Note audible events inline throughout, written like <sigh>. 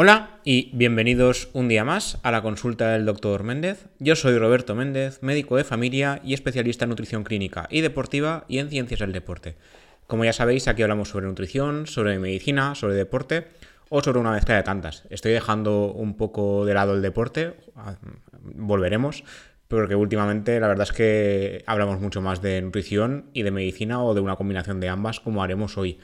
Hola y bienvenidos un día más a la consulta del Dr. Méndez. Yo soy Roberto Méndez, médico de familia y especialista en nutrición clínica y deportiva y en ciencias del deporte. Como ya sabéis, aquí hablamos sobre nutrición, sobre medicina, sobre deporte o sobre una mezcla de tantas. Estoy dejando un poco de lado el deporte, ah, volveremos, porque últimamente la verdad es que hablamos mucho más de nutrición y de medicina o de una combinación de ambas como haremos hoy.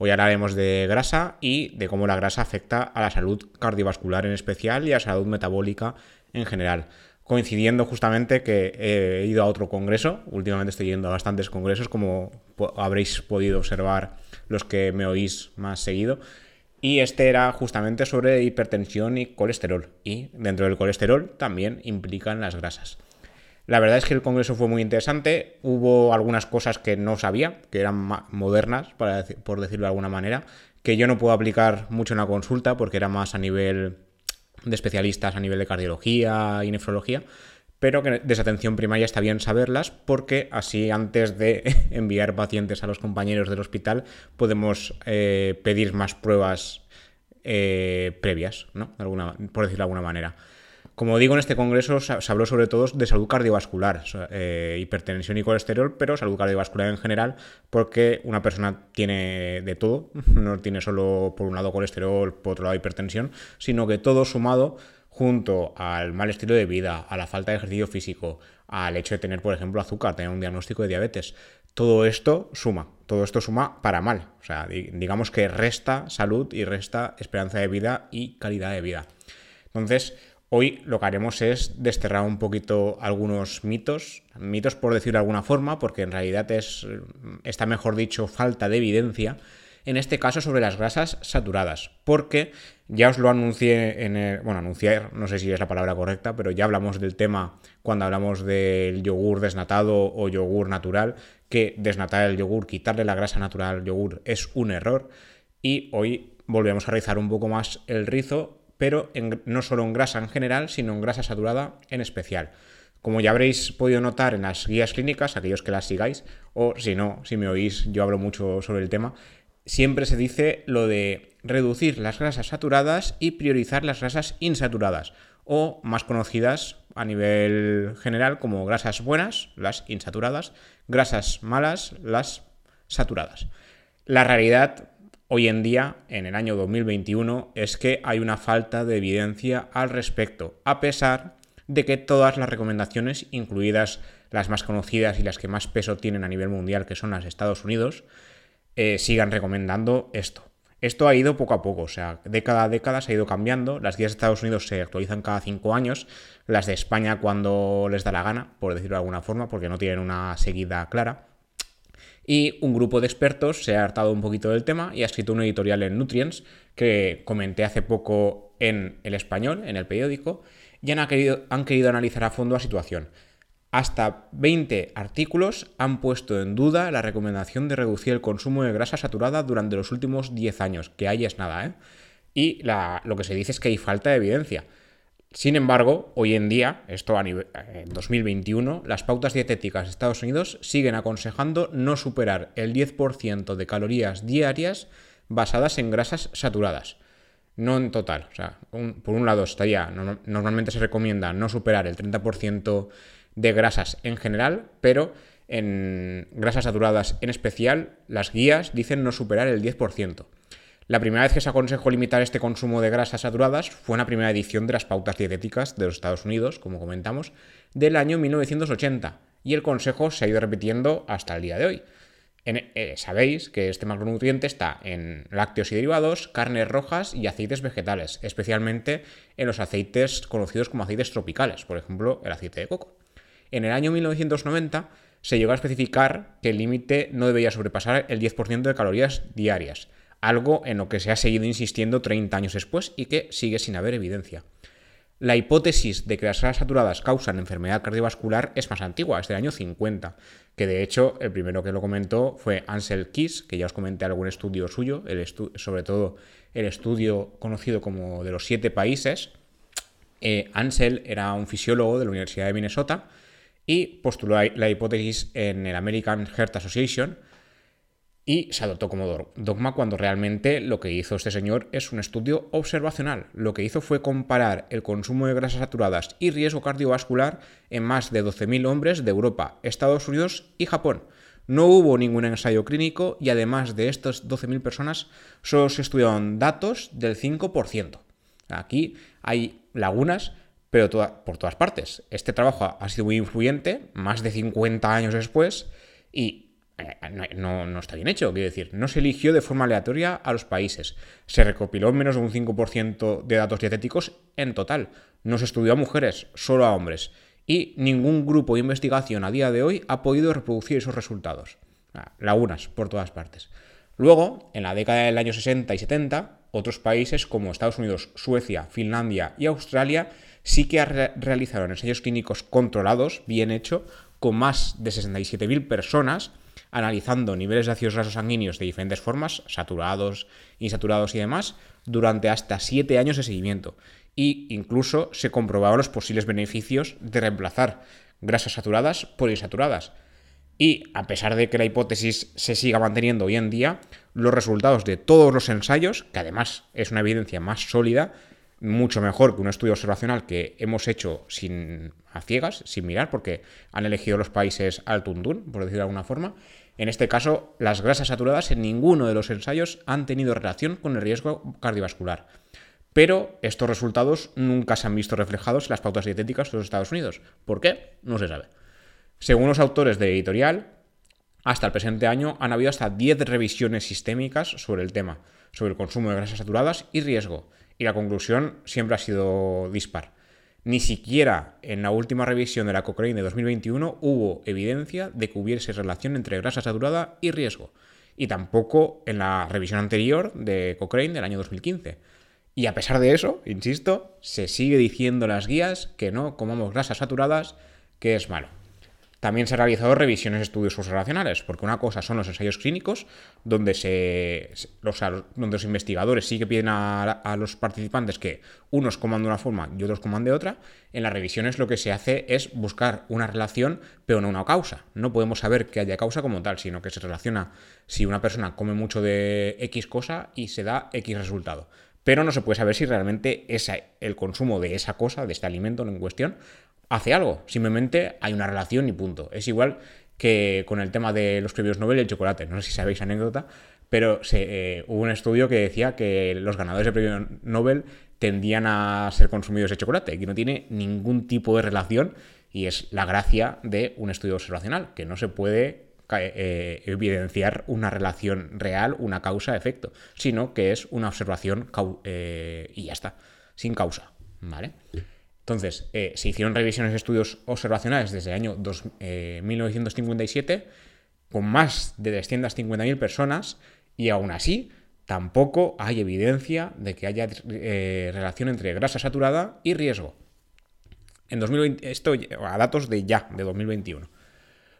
Hoy hablaremos de grasa y de cómo la grasa afecta a la salud cardiovascular en especial y a la salud metabólica en general. Coincidiendo justamente que he ido a otro congreso, últimamente estoy yendo a bastantes congresos, como habréis podido observar los que me oís más seguido, y este era justamente sobre hipertensión y colesterol, y dentro del colesterol también implican las grasas. La verdad es que el congreso fue muy interesante. Hubo algunas cosas que no sabía, que eran modernas, por decirlo de alguna manera, que yo no puedo aplicar mucho en la consulta porque era más a nivel de especialistas, a nivel de cardiología y nefrología, pero que desde atención primaria está bien saberlas porque así antes de <laughs> enviar pacientes a los compañeros del hospital podemos eh, pedir más pruebas eh, previas, ¿no? por decirlo de alguna manera. Como digo, en este congreso se habló sobre todo de salud cardiovascular, eh, hipertensión y colesterol, pero salud cardiovascular en general, porque una persona tiene de todo, <laughs> no tiene solo por un lado colesterol, por otro lado hipertensión, sino que todo sumado junto al mal estilo de vida, a la falta de ejercicio físico, al hecho de tener, por ejemplo, azúcar, tener un diagnóstico de diabetes, todo esto suma, todo esto suma para mal. O sea, digamos que resta salud y resta esperanza de vida y calidad de vida. Entonces, Hoy lo que haremos es desterrar un poquito algunos mitos, mitos por decirlo de alguna forma, porque en realidad es, está mejor dicho, falta de evidencia, en este caso sobre las grasas saturadas, porque ya os lo anuncié en el, bueno, anunciar, no sé si es la palabra correcta, pero ya hablamos del tema cuando hablamos del yogur desnatado o yogur natural, que desnatar el yogur, quitarle la grasa natural al yogur es un error, y hoy volvemos a realizar un poco más el rizo pero no solo en grasa en general, sino en grasa saturada en especial. Como ya habréis podido notar en las guías clínicas, aquellos que las sigáis, o si no, si me oís, yo hablo mucho sobre el tema, siempre se dice lo de reducir las grasas saturadas y priorizar las grasas insaturadas, o más conocidas a nivel general como grasas buenas, las insaturadas, grasas malas, las saturadas. La realidad hoy en día, en el año 2021, es que hay una falta de evidencia al respecto, a pesar de que todas las recomendaciones, incluidas las más conocidas y las que más peso tienen a nivel mundial, que son las de Estados Unidos, eh, sigan recomendando esto. Esto ha ido poco a poco, o sea, década a década se ha ido cambiando. Las guías de Estados Unidos se actualizan cada cinco años, las de España cuando les da la gana, por decirlo de alguna forma, porque no tienen una seguida clara. Y un grupo de expertos se ha hartado un poquito del tema y ha escrito un editorial en Nutrients que comenté hace poco en el español, en el periódico, y han querido, han querido analizar a fondo la situación. Hasta 20 artículos han puesto en duda la recomendación de reducir el consumo de grasa saturada durante los últimos 10 años, que ahí es nada, ¿eh? Y lo que se dice es que hay falta de evidencia. Sin embargo, hoy en día, esto en 2021, las pautas dietéticas de Estados Unidos siguen aconsejando no superar el 10% de calorías diarias basadas en grasas saturadas. No en total. O sea, por un lado estaría, normalmente se recomienda no superar el 30% de grasas en general, pero en grasas saturadas en especial, las guías dicen no superar el 10%. La primera vez que se aconsejó limitar este consumo de grasas saturadas fue en la primera edición de las pautas dietéticas de los Estados Unidos, como comentamos, del año 1980, y el consejo se ha ido repitiendo hasta el día de hoy. Eh, sabéis que este macronutriente está en lácteos y derivados, carnes rojas y aceites vegetales, especialmente en los aceites conocidos como aceites tropicales, por ejemplo, el aceite de coco. En el año 1990 se llegó a especificar que el límite no debía sobrepasar el 10% de calorías diarias, algo en lo que se ha seguido insistiendo 30 años después y que sigue sin haber evidencia. La hipótesis de que las grasas saturadas causan enfermedad cardiovascular es más antigua, es del año 50, que de hecho el primero que lo comentó fue Ansel Keys, que ya os comenté algún estudio suyo, sobre todo el estudio conocido como de los siete países. Eh, Ansel era un fisiólogo de la Universidad de Minnesota y postuló la hipótesis en el American Heart Association, y se adoptó como dogma cuando realmente lo que hizo este señor es un estudio observacional. Lo que hizo fue comparar el consumo de grasas saturadas y riesgo cardiovascular en más de 12.000 hombres de Europa, Estados Unidos y Japón. No hubo ningún ensayo clínico y además de estas 12.000 personas solo se estudiaron datos del 5%. Aquí hay lagunas, pero por todas partes. Este trabajo ha sido muy influyente, más de 50 años después, y eh, no, está bien hecho, quiero decir, no se eligió de forma aleatoria a los países, se recopiló menos de un 5% de datos dietéticos en total, no se estudió a mujeres, solo a hombres, y ningún grupo de investigación a día de hoy ha podido reproducir esos resultados. Ah, lagunas por todas partes. Luego, en la década del año 60 y 70, otros países como Estados Unidos, Suecia, Finlandia y Australia sí que realizaron ensayos clínicos controlados, bien hecho, con más de 67.000 personas, analizando niveles de ácidos grasos sanguíneos de diferentes formas, saturados, insaturados y demás, durante hasta 7 años de seguimiento. Y incluso se comprobaban los posibles beneficios de reemplazar grasas saturadas por insaturadas. Y a pesar de que la hipótesis se siga manteniendo hoy en día, los resultados de todos los ensayos, que además es una evidencia más sólida, mucho mejor que un estudio observacional que hemos hecho sin a ciegas, sin mirar, porque han elegido los países al tuntún, por decirlo de alguna forma. En este caso, las grasas saturadas en ninguno de los ensayos han tenido relación con el riesgo cardiovascular. Pero estos resultados nunca se han visto reflejados en las pautas dietéticas de los Estados Unidos. ¿Por qué? No se sabe. Según los autores de editorial, hasta el presente año han habido hasta 10 revisiones sistémicas sobre el tema, sobre el consumo de grasas saturadas y riesgo y la conclusión siempre ha sido dispar. Ni siquiera en la última revisión de la Cochrane de 2021 hubo evidencia de que hubiese relación entre grasa saturada y riesgo. Y tampoco en la revisión anterior de Cochrane del año 2015. Y a pesar de eso, insisto, se sigue diciendo las guías que no comamos grasas saturadas, que es malo. También se han realizado revisiones de estudios observacionales, porque una cosa son los ensayos clínicos, donde, se, los, donde los investigadores sí que piden a, los participantes que unos coman de una forma y otros coman de otra. En las revisiones lo que se hace es buscar una relación, pero no una causa. No podemos saber que haya causa como tal, sino que se relaciona si una persona come mucho de X cosa y se da X resultado pero no se puede saber si realmente el consumo de esa cosa, de este alimento en cuestión, hace algo. Simplemente hay una relación y punto. Es igual que con el tema de los premios Nobel y el chocolate. No sé si sabéis anécdota, pero se, eh, hubo un estudio que decía que los ganadores del premio Nobel tendían a ser consumidos de chocolate, que no tiene ningún tipo de relación y es la gracia de un estudio observacional, que no se puede eh, evidenciar una relación real, una causa-efecto, sino que es una observación eh, y ya está, sin causa. ¿Vale? Entonces, eh, se hicieron revisiones de estudios observacionales desde el año 1957 eh, con más de 350.000 personas y aún así tampoco hay evidencia de que haya eh, relación entre grasa saturada y riesgo. En 2020, esto a datos de ya, de 2021.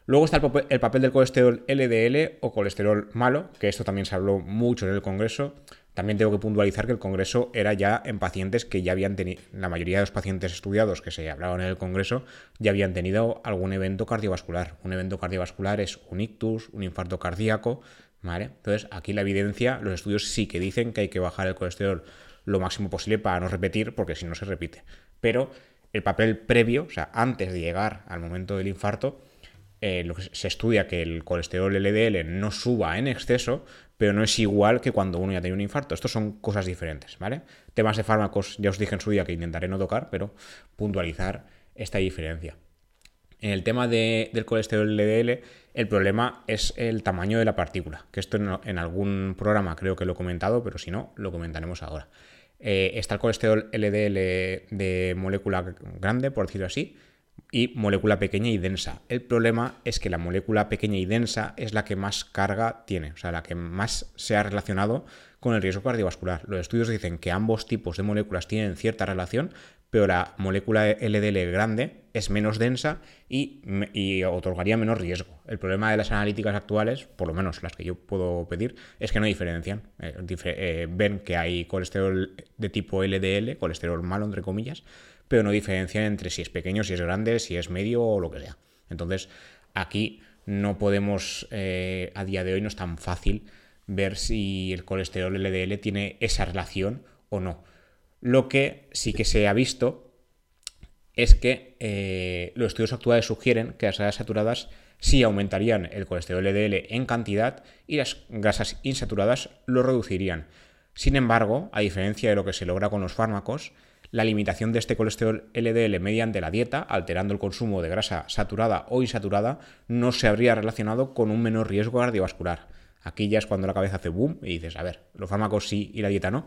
Luego está el, el, papel del colesterol LDL o colesterol malo, que esto también se habló mucho en el Congreso. También tengo que puntualizar que el Congreso era ya en pacientes que ya habían tenido, la mayoría de los pacientes estudiados que se hablaban en el Congreso ya habían tenido algún evento cardiovascular. Un evento cardiovascular es un ictus, un infarto cardíaco, ¿vale? Entonces, aquí la evidencia, los estudios sí que dicen que hay que bajar el colesterol lo máximo posible para no repetir, porque si no se repite. Pero el papel previo, o sea, antes de llegar al momento del infarto, eh, se estudia que el colesterol LDL no suba en exceso, pero no es igual que cuando uno ya tiene un infarto. Estos son cosas diferentes, ¿vale? Temas de fármacos, ya os dije en su día que intentaré no tocar, pero puntualizar esta diferencia. En el tema del colesterol LDL, el problema es el tamaño de la partícula, que esto en, algún programa creo que lo he comentado, pero si no, lo comentaremos ahora. Eh, está el colesterol LDL de molécula grande, por decirlo así, y molécula pequeña y densa. El problema es que la molécula pequeña y densa es la que más carga tiene, o sea, la que más se ha relacionado con el riesgo cardiovascular. Los estudios dicen que ambos tipos de moléculas tienen cierta relación, pero la molécula LDL grande es menos densa y, otorgaría menos riesgo. El problema de las analíticas actuales, por lo menos las que yo puedo pedir, es que no diferencian. Eh, eh, ven que hay colesterol de tipo LDL, colesterol malo, entre comillas, pero no diferencian entre si es pequeño, si es grande, si es medio o lo que sea. Entonces, aquí no podemos, eh, a día de hoy no es tan fácil ver si el colesterol LDL tiene esa relación o no. Lo que sí que se ha visto es que eh, los estudios actuales sugieren que las grasas saturadas sí aumentarían el colesterol LDL en cantidad y las grasas insaturadas lo reducirían. Sin embargo, a diferencia de lo que se logra con los fármacos, la limitación de este colesterol LDL mediante la dieta, alterando el consumo de grasa saturada o insaturada, no se habría relacionado con un menor riesgo cardiovascular. Aquí ya es cuando la cabeza hace boom y dices, a ver, los fármacos sí y la dieta no.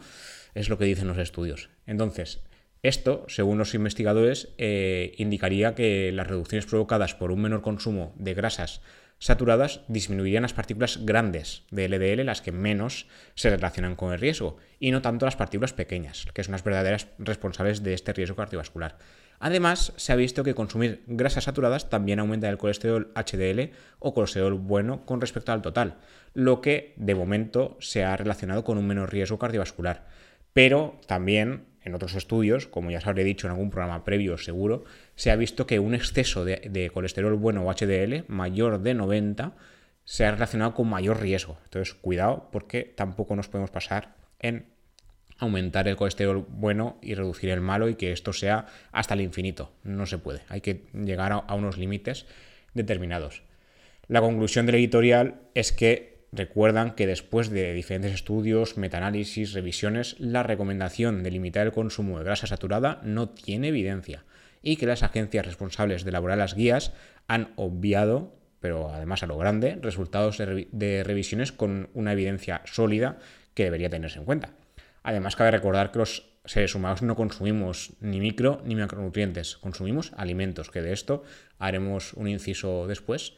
Es lo que dicen los estudios. Entonces, esto, según los investigadores, eh, indicaría que las reducciones provocadas por un menor consumo de grasas saturadas disminuirían las partículas grandes de LDL, las que menos se relacionan con el riesgo, y no tanto las partículas pequeñas, que son las verdaderas responsables de este riesgo cardiovascular. Además, se ha visto que consumir grasas saturadas también aumenta el colesterol HDL o colesterol bueno con respecto al total, lo que de momento se ha relacionado con un menor riesgo cardiovascular. Pero también en otros estudios, como ya os habré dicho en algún programa previo seguro, se ha visto que un exceso de, colesterol bueno o HDL mayor de 90 se ha relacionado con mayor riesgo. Entonces, cuidado porque tampoco nos podemos pasar en aumentar el colesterol bueno y reducir el malo y que esto sea hasta el infinito. No se puede. Hay que llegar a unos límites determinados. La conclusión del editorial es que recuerdan que después de diferentes estudios, metaanálisis, revisiones, la recomendación de limitar el consumo de grasa saturada no tiene evidencia y que las agencias responsables de elaborar las guías han obviado, pero además a lo grande, resultados de, revisiones con una evidencia sólida que debería tenerse en cuenta. Además, cabe recordar que los seres humanos no consumimos ni micro ni macronutrientes, consumimos alimentos, que de esto haremos un inciso después.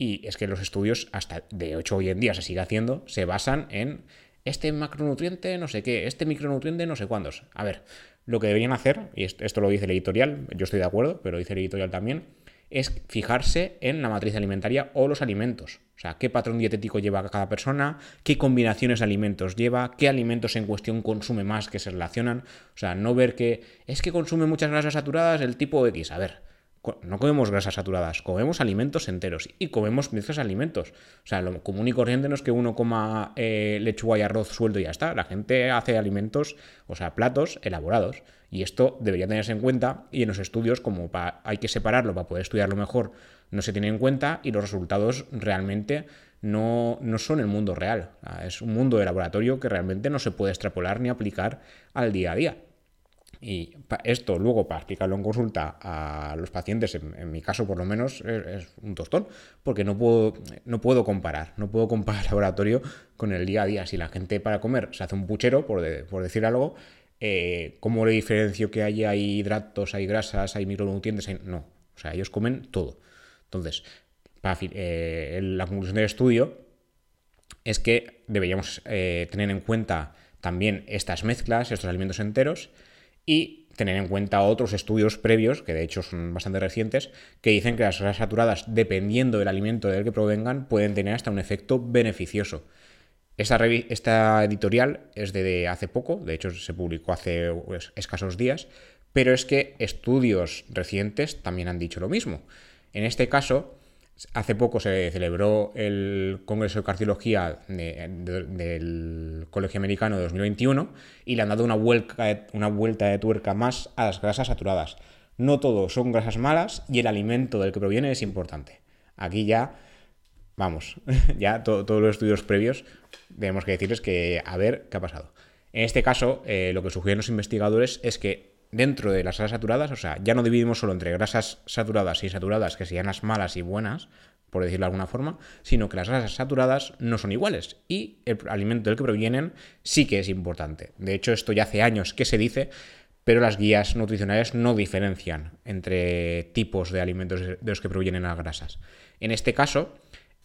Y es que los estudios, hasta de hecho hoy en día se sigue haciendo, se basan en este macronutriente no sé qué, este micronutriente no sé cuántos. A ver, lo que deberían hacer, y esto lo dice el editorial, yo estoy de acuerdo, pero dice el editorial también, es fijarse en la matriz alimentaria o los alimentos. O sea, qué patrón dietético lleva cada persona, qué combinaciones de alimentos lleva, qué alimentos en cuestión consume más que se relacionan. O sea, no ver que es que consume muchas grasas saturadas el tipo X. A ver, no comemos grasas saturadas, comemos alimentos enteros y comemos mezclas de alimentos. O sea, lo común y corriente no es que uno coma eh, lechuga y arroz suelto y ya está. La gente hace alimentos, o sea, platos elaborados. Y esto debería tenerse en cuenta y en los estudios, como hay que separarlo para poder estudiarlo mejor, no se tiene en cuenta y los resultados realmente no, no son el mundo real. Es un mundo de laboratorio que realmente no se puede extrapolar ni aplicar al día a día. Y esto luego para explicarlo en consulta a los pacientes, en, mi caso por lo menos, es, un tostón, porque no puedo, no puedo comparar, no puedo comparar <laughs> laboratorio con el día a día. Si la gente para comer se hace un puchero, por, por decir algo, eh, ¿cómo le diferencio que hay, hay hidratos, hay grasas, hay micronutrientes? No, o sea, ellos comen todo. Entonces, eh, la conclusión del estudio es que deberíamos eh, tener en cuenta también estas mezclas, estos alimentos enteros, y tener en cuenta otros estudios previos, que de hecho son bastante recientes, que dicen que las grasas saturadas, dependiendo del alimento del que provengan, pueden tener hasta un efecto beneficioso. Esta, esta editorial es de hace poco, de hecho se publicó hace pues, escasos días, pero es que estudios recientes también han dicho lo mismo. En este caso, Hace poco se celebró el Congreso de Cardiología del Colegio Americano de 2021 y le han dado una vuelta, de tuerca más a las grasas saturadas. No todo son grasas malas y el alimento del que proviene es importante. Aquí ya, vamos, <laughs> ya todos los estudios previos tenemos que decirles que a ver qué ha pasado. En este caso, eh, lo que sugieren los investigadores es que dentro de las grasas saturadas, o sea, ya no dividimos solo entre grasas saturadas y saturadas, que serían las malas y buenas, por decirlo de alguna forma, sino que las grasas saturadas no son iguales y el alimento del que provienen sí que es importante. De hecho, esto ya hace años que se dice, pero las guías nutricionales no diferencian entre tipos de alimentos de los que provienen las grasas. En este caso,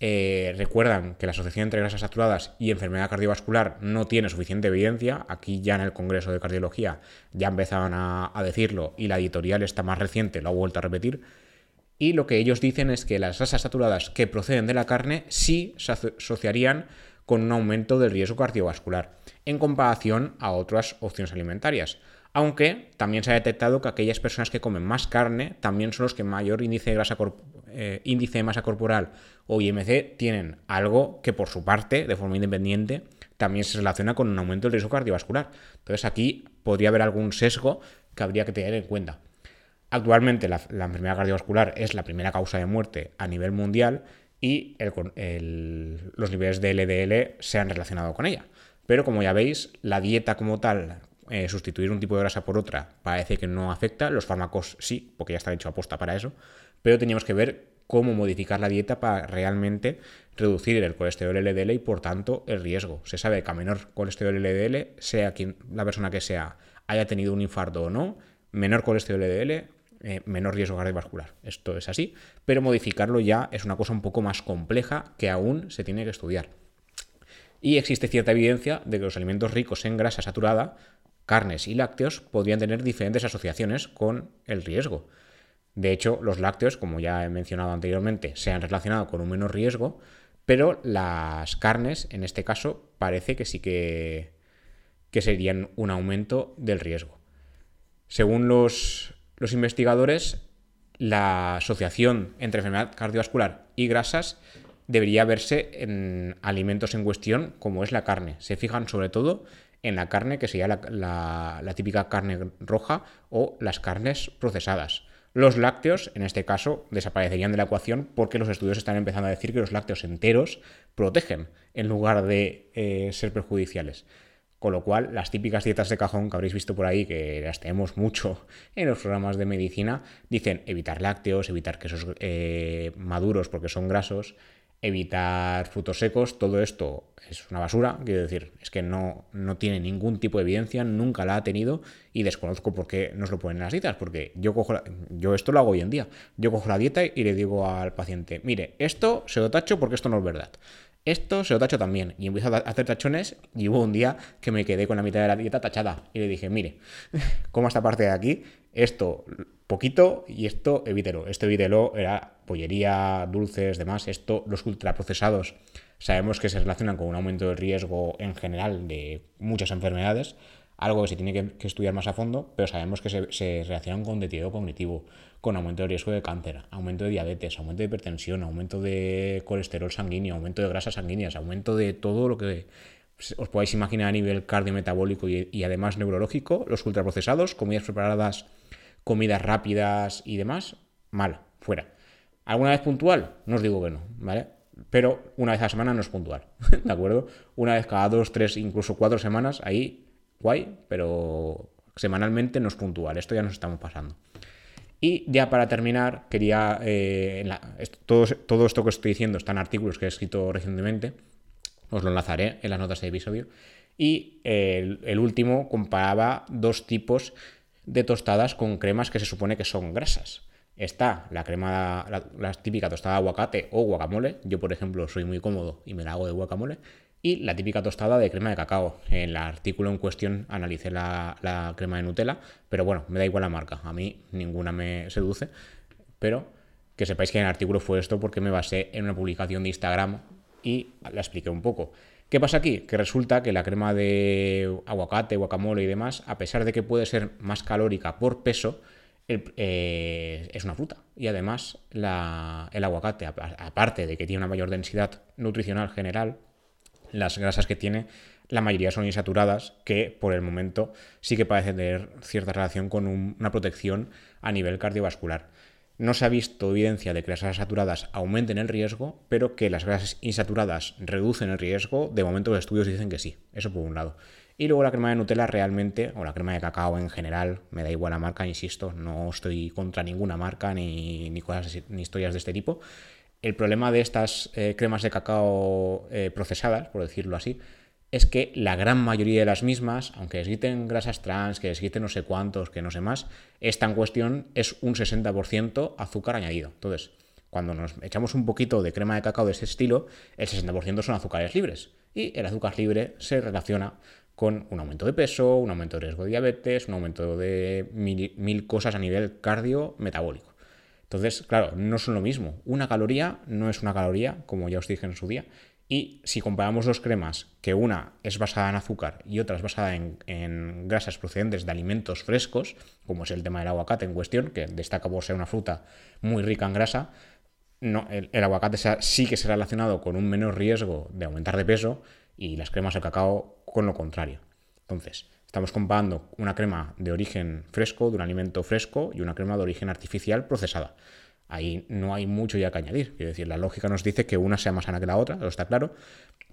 eh, recuerdan que la asociación entre grasas saturadas y enfermedad cardiovascular no tiene suficiente evidencia. Aquí ya en el Congreso de Cardiología ya empezaban a, decirlo y la editorial está más reciente lo ha vuelto a repetir. Y lo que ellos dicen es que las grasas saturadas que proceden de la carne sí se asociarían con un aumento del riesgo cardiovascular en comparación a otras opciones alimentarias. Aunque también se ha detectado que aquellas personas que comen más carne también son los que mayor índice de, grasa eh, índice de masa corporal o IMC tienen, algo que por su parte, de forma independiente, también se relaciona con un aumento del riesgo cardiovascular. Entonces aquí podría haber algún sesgo que habría que tener en cuenta. Actualmente la, enfermedad cardiovascular es la primera causa de muerte a nivel mundial y los niveles de LDL se han relacionado con ella. Pero como ya veis, la dieta como tal eh, sustituir un tipo de grasa por otra parece que no afecta, los fármacos sí, porque ya están hechos aposta para eso, pero teníamos que ver cómo modificar la dieta para realmente reducir el colesterol LDL y por tanto el riesgo. Se sabe que a menor colesterol LDL, sea quien la persona que sea haya tenido un infarto o no, menor colesterol LDL, eh, menor riesgo cardiovascular. Esto es así, pero modificarlo ya es una cosa un poco más compleja que aún se tiene que estudiar. Y existe cierta evidencia de que los alimentos ricos en grasa saturada carnes y lácteos podrían tener diferentes asociaciones con el riesgo. De hecho, los lácteos, como ya he mencionado anteriormente, se han relacionado con un menor riesgo, pero las carnes, en este caso, parece que sí que, que serían un aumento del riesgo. Según los, los investigadores, la asociación entre enfermedad cardiovascular y grasas debería verse en alimentos en cuestión como es la carne. Se fijan sobre todo en la carne, que sería la, típica carne roja o las carnes procesadas. Los lácteos, en este caso, desaparecerían de la ecuación porque los estudios están empezando a decir que los lácteos enteros protegen en lugar de eh, ser perjudiciales. Con lo cual, las típicas dietas de cajón que habréis visto por ahí, que las tenemos mucho <laughs> en los programas de medicina, dicen evitar lácteos, evitar quesos eh, maduros porque son grasos, evitar frutos secos, todo esto es una basura, quiero decir, es que no, no tiene ningún tipo de evidencia, nunca la ha tenido y desconozco por qué nos lo ponen en las dietas, porque yo cojo, yo esto lo hago hoy en día, yo cojo la dieta y le digo al paciente, mire, esto se lo tacho porque esto no es verdad. Esto se lo tacho también. Y empiezo a hacer tachones y hubo un día que me quedé con la mitad de la dieta tachada. Y le dije, mire, <laughs> como esta parte de aquí, esto poquito y esto evítelo. Esto evítelo era pollería, dulces, demás. Esto, los ultraprocesados, sabemos que se relacionan con un aumento de riesgo en general de muchas enfermedades. Algo que se tiene que, estudiar más a fondo, pero sabemos que se, se relacionan con deterioro cognitivo, con aumento de riesgo de cáncer, aumento de diabetes, aumento de hipertensión, aumento de colesterol sanguíneo, aumento de grasas sanguíneas, aumento de todo lo que os podáis imaginar a nivel cardiometabólico y, y además neurológico, los ultraprocesados, comidas preparadas comidas rápidas y demás, mal, fuera. ¿Alguna vez puntual? No os digo que no, ¿vale? Pero una vez a la semana no es puntual, <laughs> ¿de acuerdo? Una vez cada dos, tres, incluso cuatro semanas, ahí, guay, pero semanalmente no es puntual. Esto ya nos estamos pasando. Y ya para terminar, quería. Eh, todo, todo, esto que estoy diciendo está en artículos que he escrito recientemente. Os lo enlazaré en las notas de episodio. Y el, último comparaba dos tipos de tostadas con cremas que se supone que son grasas. Está la crema, la, típica tostada de aguacate o guacamole. Yo, por ejemplo, soy muy cómodo y me la hago de guacamole. Y la típica tostada de crema de cacao. En el artículo en cuestión analicé la, la crema de Nutella, pero bueno, me da igual la marca. A mí ninguna me seduce. Pero que sepáis que en el artículo fue esto porque me basé en una publicación de Instagram y la expliqué un poco. ¿Qué pasa aquí? Que resulta que la crema de aguacate, guacamole y demás, a pesar de que puede ser más calórica por peso, eh, es una fruta. Y además el aguacate, aparte de que tiene una mayor densidad nutricional general, las grasas que tiene, la mayoría son insaturadas, que por el momento sí que parece tener cierta relación con una protección a nivel cardiovascular. No se ha visto evidencia de que las grasas saturadas aumenten el riesgo, pero que las grasas insaturadas reducen el riesgo. De momento los estudios dicen que sí, eso por un lado. Y luego la crema de Nutella realmente, o la crema de cacao en general, me da igual la marca, insisto, no estoy contra ninguna marca ni, ni cosas ni historias de este tipo. El problema de estas eh, cremas de cacao eh, procesadas, por decirlo así, es que la gran mayoría de las mismas, aunque quiten grasas trans, que quiten no sé cuántos, que no sé más, esta en cuestión es un 60% azúcar añadido. Entonces, cuando nos echamos un poquito de crema de cacao de ese estilo, el 60% son azúcares libres. Y el azúcar libre se relaciona con un aumento de peso, un aumento de riesgo de diabetes, un aumento de mil, mil cosas a nivel cardio-metabólico. Entonces, claro, no son lo mismo. Una caloría no es una caloría, como ya os dije en su día, Y si comparamos dos cremas, que una es basada en azúcar y otra es basada en, grasas procedentes de alimentos frescos, como es el tema del aguacate en cuestión, que destaca por ser una fruta muy rica en grasa, no, el, aguacate sí que se ha relacionado con un menor riesgo de aumentar de peso y las cremas de cacao con lo contrario. Entonces, estamos comparando una crema de origen fresco, de un alimento fresco, y una crema de origen artificial procesada. Ahí no hay mucho ya que añadir. Quiero decir, la lógica nos dice que una sea más sana que la otra, eso está claro,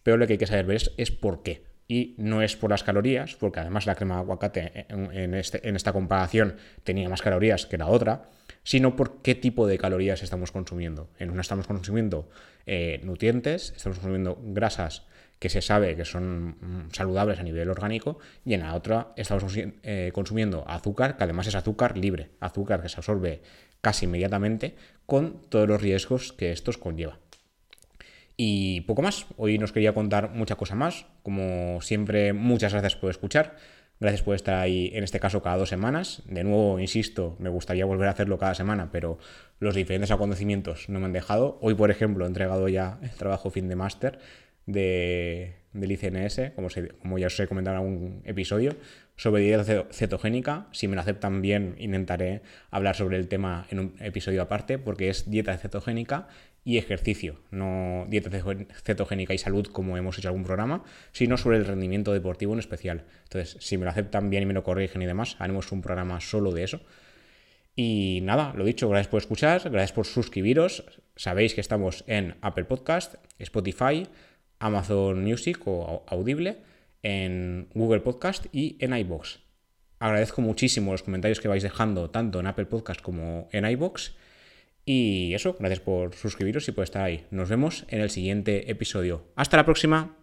pero lo que hay que saber ver es, por qué. Y no es por las calorías, porque además la crema de aguacate en, este, en esta comparación tenía más calorías que la otra, sino por qué tipo de calorías estamos consumiendo. En una estamos consumiendo eh, nutrientes, estamos consumiendo grasas que se sabe que son mm, saludables a nivel orgánico, y en la otra estamos eh, consumiendo azúcar, que además es azúcar libre, azúcar que se absorbe casi inmediatamente, con todos los riesgos que estos conlleva. Y poco más, hoy nos quería contar mucha cosa más, como siempre muchas gracias por escuchar, gracias por estar ahí en este caso cada dos semanas, de nuevo insisto, me gustaría volver a hacerlo cada semana, pero los diferentes acontecimientos no me han dejado, hoy por ejemplo he entregado ya el trabajo fin de máster, de, del ICNS, como, como ya os he comentado en algún episodio, sobre dieta cetogénica. Si me lo aceptan bien, intentaré hablar sobre el tema en un episodio aparte, porque es dieta cetogénica y ejercicio, no dieta cetogénica y salud como hemos hecho algún programa, sino sobre el rendimiento deportivo en especial. Entonces, si me lo aceptan bien y me lo corrigen y demás, haremos un programa solo de eso. Y nada, lo dicho, gracias por escuchar, gracias por suscribiros. Sabéis que estamos en Apple Podcast, Spotify, Amazon Music o Audible, en Google Podcast y en iBox. Agradezco muchísimo los comentarios que vais dejando tanto en Apple Podcast como en iBox. Y eso, gracias por suscribiros y por estar ahí. Nos vemos en el siguiente episodio. Hasta la próxima.